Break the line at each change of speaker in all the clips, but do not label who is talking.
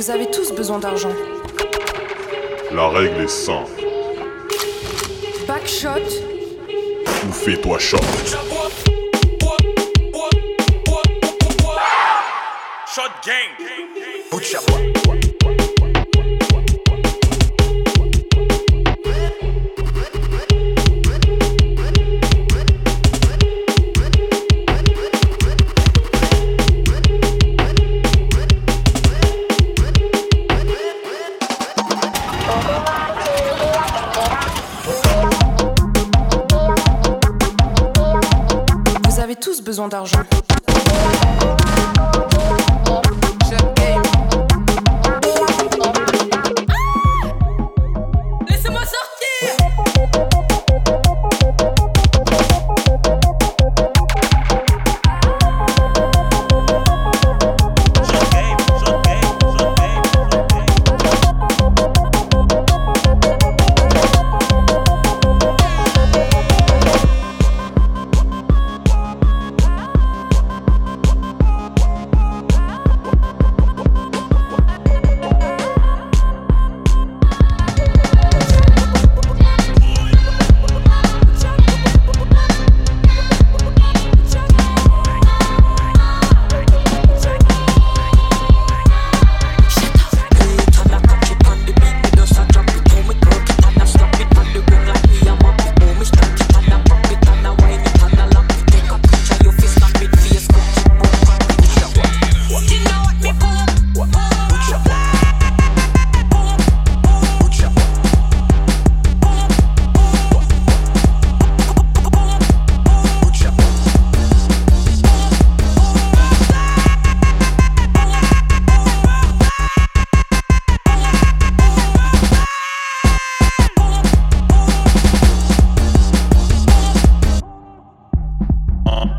Vous avez tous besoin d'argent.
La règle est simple.
Backshot
Ou fais-toi shot.
Shot gang.
D'argent.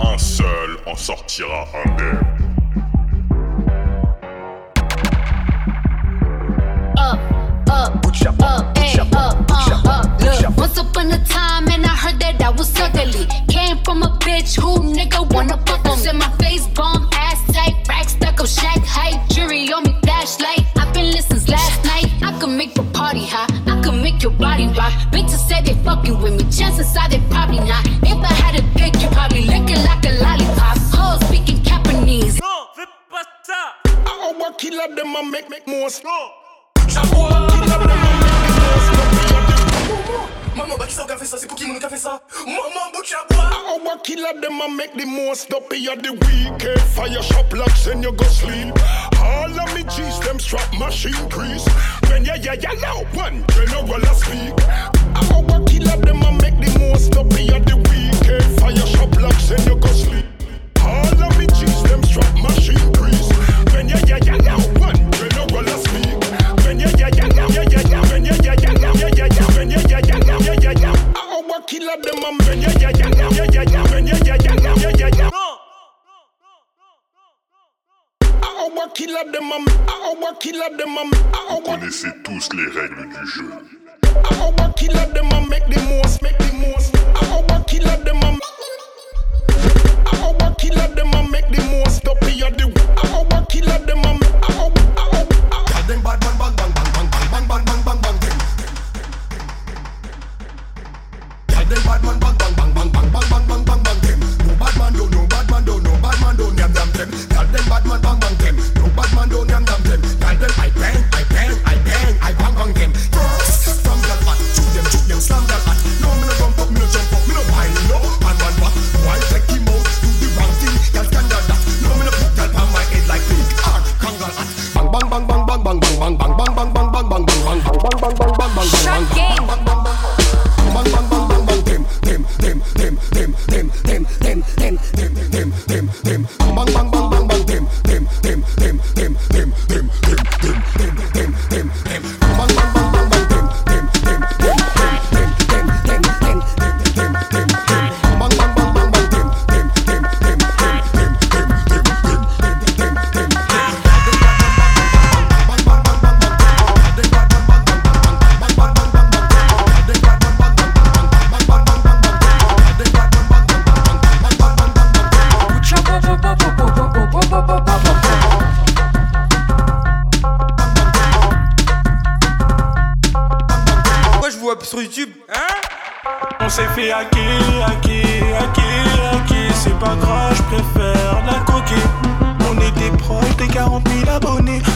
Un, seul en sortira indemne.
once upon a time, and I heard that I was ugly. Came from a bitch who nigga wanna to say they fucking with me. Chances are they probably not. If I had a pick, you probably looking like a lollipop. Hoes speaking Japanese.
No, flip us up.
I kill up them make make more snow. Them make more snow.
Maman, bah qui ça qui a fait ça C'est Pokémon qui a fait ça Maman, bout chabois
Our killer them a make the most up here the weekend. Eh, fire shop locks and you go sleep. All of me G's them strap machine grease. When ya ya ya now one general a speak. Our killer them a make the most up here the weekend. Eh, fire shop locks and you go sleep. All of me G's them strap machine grease. When ya ya ya now kill them
Connaissez tous les règles du jeu.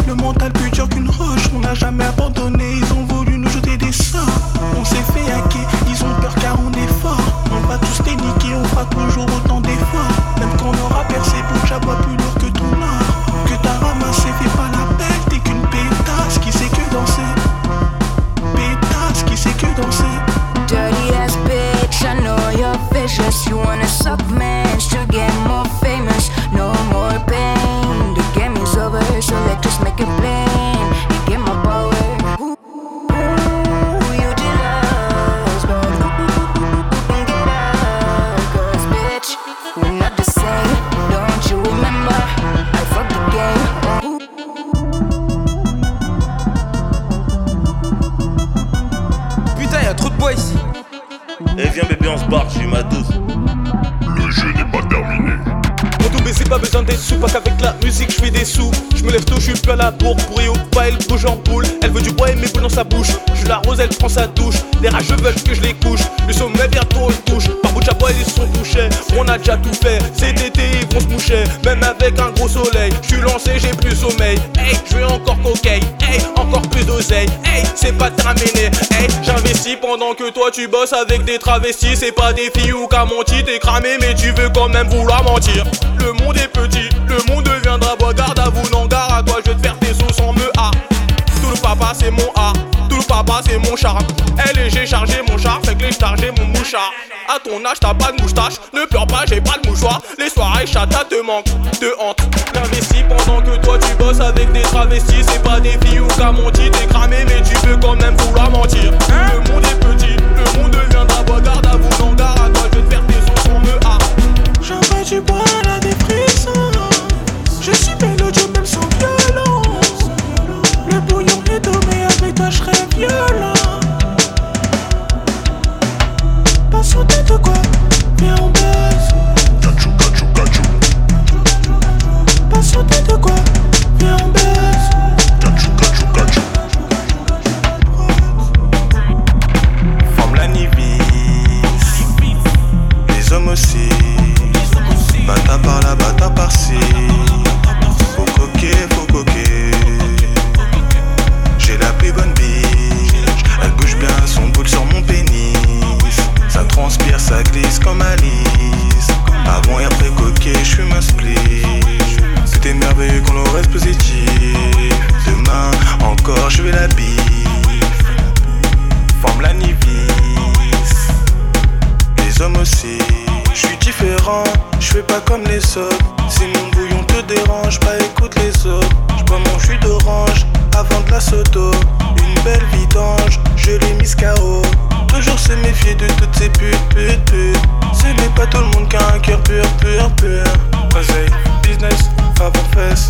Le mental plus dur qu'une roche, on n'a jamais abandonné. Ils ont voulu nous jeter des sorts. On s'est fait hacker, ils ont peur car on est fort. On va tous les on fera toujours autant d'efforts. Même quand on aura percé, pour j'aboie plus lourd que ton or. Que t'as ramassé, fais pas la belle, t'es qu'une pétasse qui sait que danser. Pétasse qui sait que danser.
Dirty ass bitch, I know you're vicious. You wanna suck man get more
Bois ici.
Eh viens bébé on se barre, j'ai ma dose.
Le jeu n'est pas terminé.
Mon double c'est pas besoin d'être sous, pas qu'avec la musique je fais des sous. Je me lève tôt, je suis plus à la bourre, pour et au pas, elle bouge en boule. Elle veut du bois et mes boules dans sa bouche. Je la rose, elle prend sa douche. Les rageux veulent que je les couche. Le sommet bientôt le touche. Par bout de chapeau, ils sont touchés. On a déjà tout fait. Cet été, ils vont se moucher. Même avec un gros soleil. Je suis lancé, j'ai plus sommeil. Hey, je veux encore. Hey, plus Hey, c'est pas terminé. Hey, j'investis pendant que toi tu bosses avec des travestis. C'est pas des filles ou qu'à mentir. T'es cramé, mais tu veux quand même vouloir mentir. Le monde est petit, le monde deviendra bois. Garde à vous, non, gare à toi. Je vais te faire tes sauces en me A. Tout le papa, c'est mon A. Papa, c'est mon charme. Elle et j'ai chargé mon char, fait que j'ai chargé mon mouchard. À ton âge, t'as pas de moustache. Ne pleure pas, j'ai pas de mouchoir. Les soirées chata te manquent, te hante. J'investis pendant que toi tu bosses avec des travestis. C'est pas des filles ou mentir. T'es cramé, mais tu peux quand même vouloir mentir. Le monde est petit, le monde deviendra bois. Garde à vous, non, à toi. Je vais te faire tes en me A. Du bois Une belle vidange, je l'ai mise KO. Toujours se méfier de toutes ces putes, putes, putes. Ce n'est pas tout le monde qui a un cœur pur, pur, pur. Vas-y, business, favor fesse.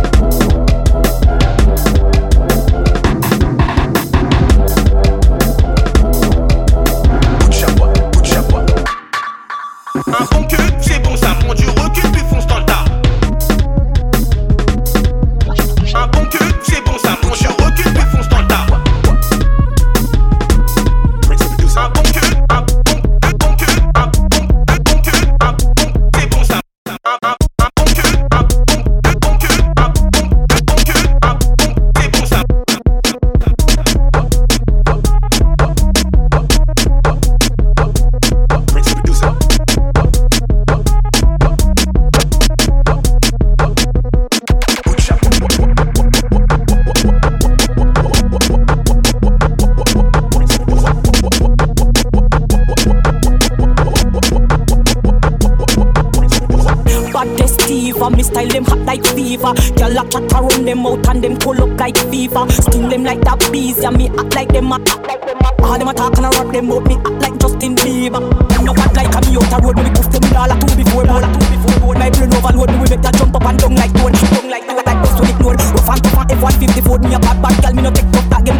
fever. Girl a chat around them out and them pull up like fever. Sting them like that bees, yeah me act like them act like them. All them a talk and a rock them out, me act like Justin Bieber. Them no act like a me out a road, me poof them in all a two before more, a two before more. My brain overload, me we make that jump up and down like stone, down like down like best to ignore. Rough and tough and F150 Ford, me a bad bad girl, me no take tough that game,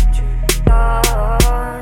on.